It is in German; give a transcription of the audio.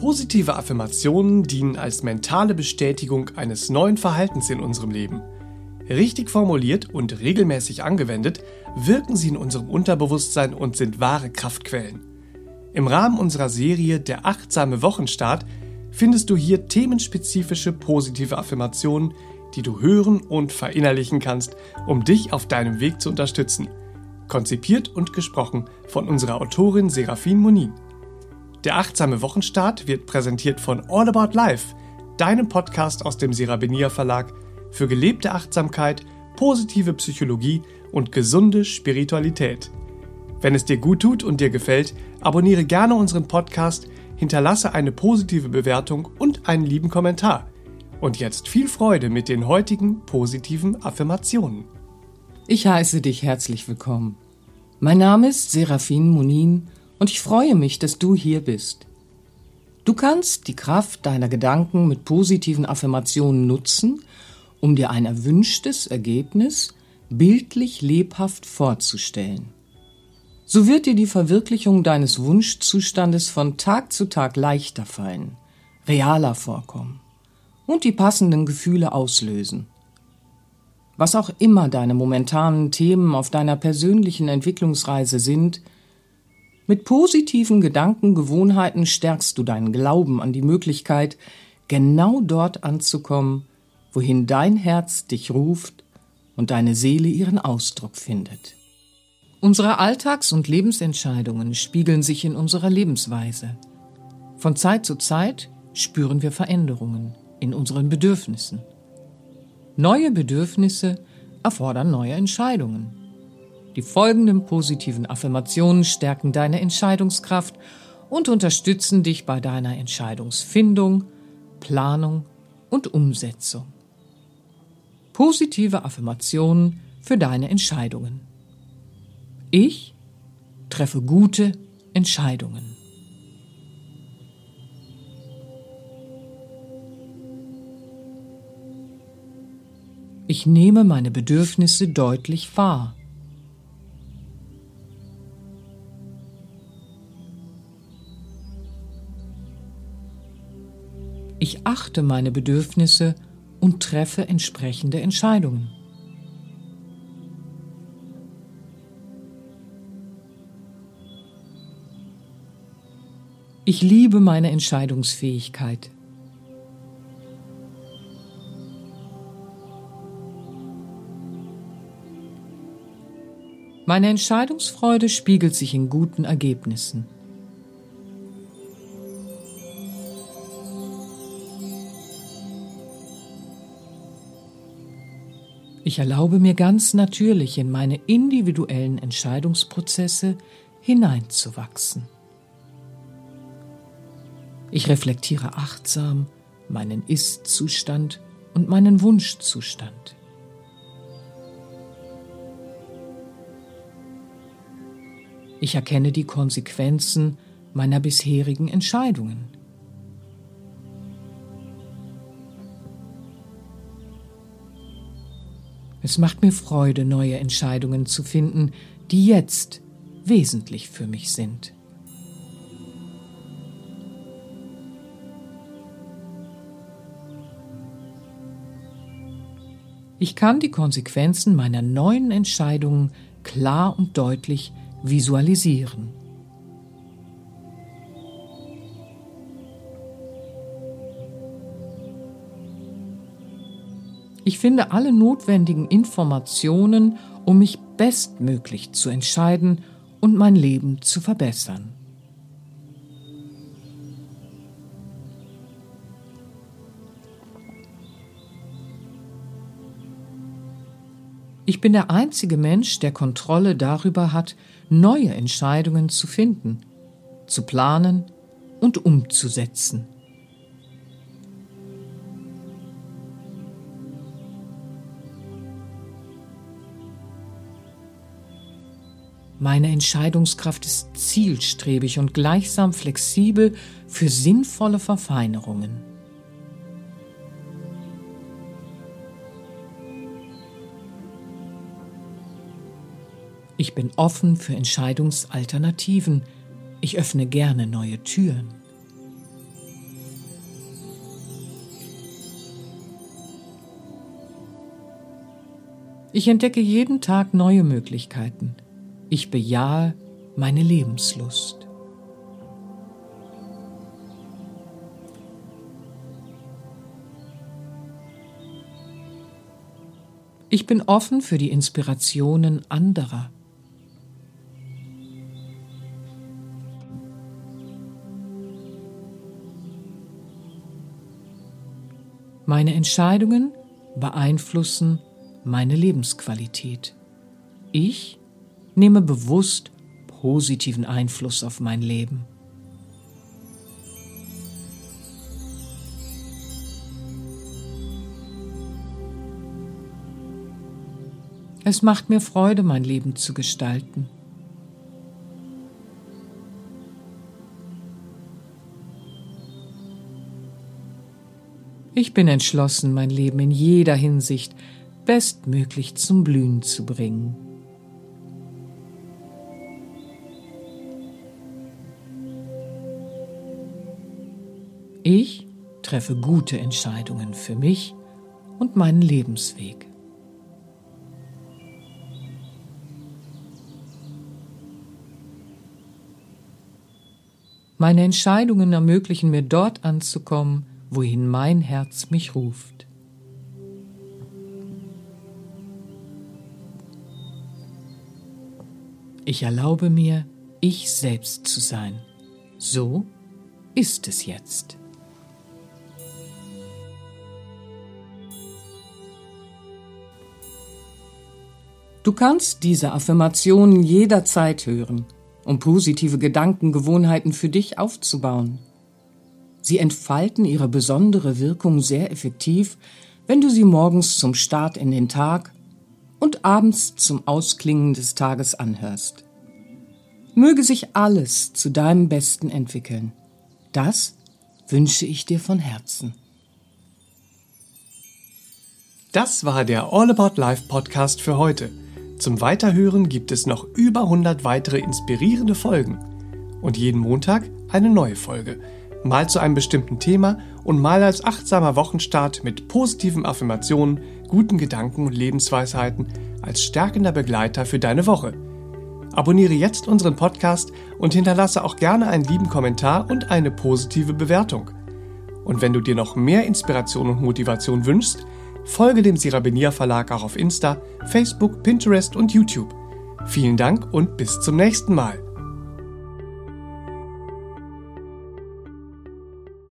Positive Affirmationen dienen als mentale Bestätigung eines neuen Verhaltens in unserem Leben. Richtig formuliert und regelmäßig angewendet, wirken sie in unserem Unterbewusstsein und sind wahre Kraftquellen. Im Rahmen unserer Serie Der achtsame Wochenstart findest du hier themenspezifische positive Affirmationen, die du hören und verinnerlichen kannst, um dich auf deinem Weg zu unterstützen. Konzipiert und gesprochen von unserer Autorin Serafin Monin. Der achtsame Wochenstart wird präsentiert von All About Life, deinem Podcast aus dem Serabenia Verlag für gelebte Achtsamkeit, positive Psychologie und gesunde Spiritualität. Wenn es dir gut tut und dir gefällt, abonniere gerne unseren Podcast, hinterlasse eine positive Bewertung und einen lieben Kommentar. Und jetzt viel Freude mit den heutigen positiven Affirmationen. Ich heiße dich herzlich willkommen. Mein Name ist Serafin Munin und ich freue mich, dass du hier bist. Du kannst die Kraft deiner Gedanken mit positiven Affirmationen nutzen, um dir ein erwünschtes Ergebnis bildlich lebhaft vorzustellen. So wird dir die Verwirklichung deines Wunschzustandes von Tag zu Tag leichter fallen, realer vorkommen und die passenden Gefühle auslösen. Was auch immer deine momentanen Themen auf deiner persönlichen Entwicklungsreise sind, mit positiven Gedankengewohnheiten stärkst du deinen Glauben an die Möglichkeit, genau dort anzukommen, wohin dein Herz dich ruft und deine Seele ihren Ausdruck findet. Unsere Alltags- und Lebensentscheidungen spiegeln sich in unserer Lebensweise. Von Zeit zu Zeit spüren wir Veränderungen in unseren Bedürfnissen. Neue Bedürfnisse erfordern neue Entscheidungen. Die folgenden positiven Affirmationen stärken deine Entscheidungskraft und unterstützen dich bei deiner Entscheidungsfindung, Planung und Umsetzung. Positive Affirmationen für deine Entscheidungen. Ich treffe gute Entscheidungen. Ich nehme meine Bedürfnisse deutlich wahr. Ich achte meine Bedürfnisse und treffe entsprechende Entscheidungen. Ich liebe meine Entscheidungsfähigkeit. Meine Entscheidungsfreude spiegelt sich in guten Ergebnissen. Ich erlaube mir ganz natürlich in meine individuellen Entscheidungsprozesse hineinzuwachsen. Ich reflektiere achtsam meinen Ist-Zustand und meinen Wunschzustand. Ich erkenne die Konsequenzen meiner bisherigen Entscheidungen. Es macht mir Freude, neue Entscheidungen zu finden, die jetzt wesentlich für mich sind. Ich kann die Konsequenzen meiner neuen Entscheidungen klar und deutlich visualisieren. Ich finde alle notwendigen Informationen, um mich bestmöglich zu entscheiden und mein Leben zu verbessern. Ich bin der einzige Mensch, der Kontrolle darüber hat, neue Entscheidungen zu finden, zu planen und umzusetzen. Meine Entscheidungskraft ist zielstrebig und gleichsam flexibel für sinnvolle Verfeinerungen. Ich bin offen für Entscheidungsalternativen. Ich öffne gerne neue Türen. Ich entdecke jeden Tag neue Möglichkeiten. Ich bejahe meine Lebenslust. Ich bin offen für die Inspirationen anderer. Meine Entscheidungen beeinflussen meine Lebensqualität. Ich nehme bewusst positiven Einfluss auf mein Leben. Es macht mir Freude, mein Leben zu gestalten. Ich bin entschlossen, mein Leben in jeder Hinsicht bestmöglich zum Blühen zu bringen. Ich treffe gute Entscheidungen für mich und meinen Lebensweg. Meine Entscheidungen ermöglichen mir dort anzukommen, wohin mein Herz mich ruft. Ich erlaube mir, ich selbst zu sein. So ist es jetzt. Du kannst diese Affirmationen jederzeit hören um positive Gedankengewohnheiten für dich aufzubauen. Sie entfalten ihre besondere Wirkung sehr effektiv, wenn du sie morgens zum Start in den Tag und abends zum Ausklingen des Tages anhörst. Möge sich alles zu deinem Besten entwickeln. Das wünsche ich dir von Herzen. Das war der All About Life Podcast für heute. Zum Weiterhören gibt es noch über 100 weitere inspirierende Folgen. Und jeden Montag eine neue Folge. Mal zu einem bestimmten Thema und mal als achtsamer Wochenstart mit positiven Affirmationen, guten Gedanken und Lebensweisheiten als stärkender Begleiter für deine Woche. Abonniere jetzt unseren Podcast und hinterlasse auch gerne einen lieben Kommentar und eine positive Bewertung. Und wenn du dir noch mehr Inspiration und Motivation wünschst, Folge dem Sirabenia Verlag auch auf Insta, Facebook, Pinterest und YouTube. Vielen Dank und bis zum nächsten Mal.